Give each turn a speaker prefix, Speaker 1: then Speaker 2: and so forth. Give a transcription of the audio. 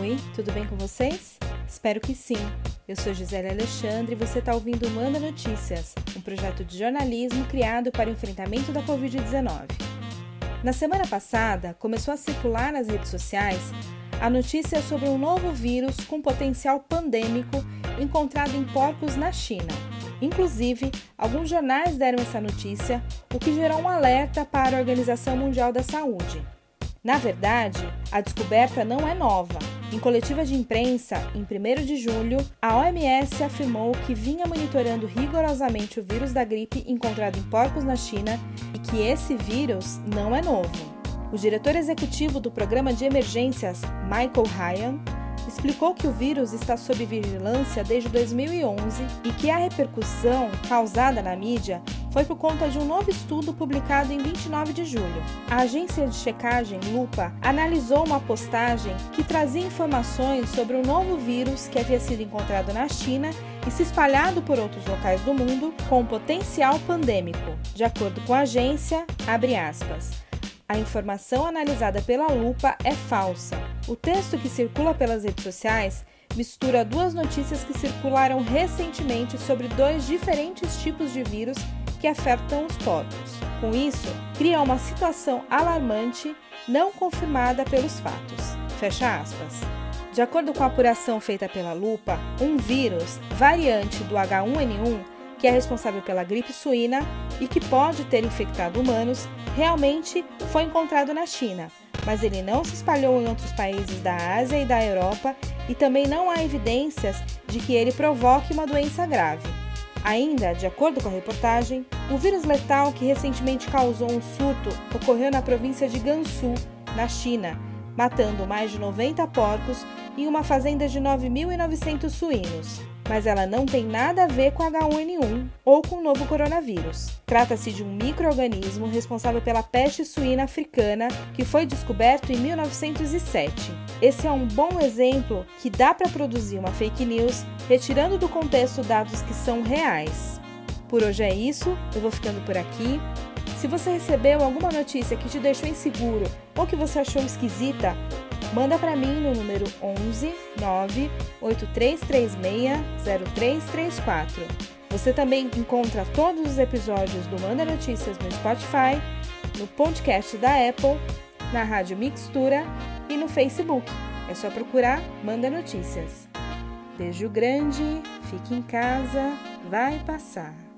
Speaker 1: Oi, tudo bem com vocês? Espero que sim. Eu sou Gisele Alexandre e você está ouvindo Manda Notícias, um projeto de jornalismo criado para o enfrentamento da Covid-19. Na semana passada, começou a circular nas redes sociais a notícia sobre um novo vírus com potencial pandêmico encontrado em porcos na China. Inclusive, alguns jornais deram essa notícia, o que gerou um alerta para a Organização Mundial da Saúde. Na verdade, a descoberta não é nova. Em coletiva de imprensa, em 1 de julho, a OMS afirmou que vinha monitorando rigorosamente o vírus da gripe encontrado em porcos na China e que esse vírus não é novo. O diretor executivo do Programa de Emergências, Michael Ryan, explicou que o vírus está sob vigilância desde 2011 e que a repercussão causada na mídia foi por conta de um novo estudo publicado em 29 de julho. A agência de checagem Lupa analisou uma postagem que trazia informações sobre um novo vírus que havia sido encontrado na China e se espalhado por outros locais do mundo com potencial pandêmico. De acordo com a agência, abre aspas. A informação analisada pela lupa é falsa. O texto que circula pelas redes sociais mistura duas notícias que circularam recentemente sobre dois diferentes tipos de vírus que afetam os porcos. Com isso, cria uma situação alarmante não confirmada pelos fatos. Fecha aspas. De acordo com a apuração feita pela lupa, um vírus variante do H1N1 que é responsável pela gripe suína e que pode ter infectado humanos, realmente foi encontrado na China, mas ele não se espalhou em outros países da Ásia e da Europa e também não há evidências de que ele provoque uma doença grave. Ainda, de acordo com a reportagem, o vírus letal que recentemente causou um surto ocorreu na província de Gansu, na China, matando mais de 90 porcos em uma fazenda de 9.900 suínos mas ela não tem nada a ver com H1N1 ou com o novo coronavírus. Trata-se de um microorganismo responsável pela peste suína africana que foi descoberto em 1907. Esse é um bom exemplo que dá para produzir uma fake news retirando do contexto dados que são reais. Por hoje é isso, eu vou ficando por aqui. Se você recebeu alguma notícia que te deixou inseguro ou que você achou esquisita, Manda para mim no número 11 98336 0334. Você também encontra todos os episódios do Manda Notícias no Spotify, no podcast da Apple, na Rádio Mixtura e no Facebook. É só procurar Manda Notícias. Beijo grande, fique em casa, vai passar.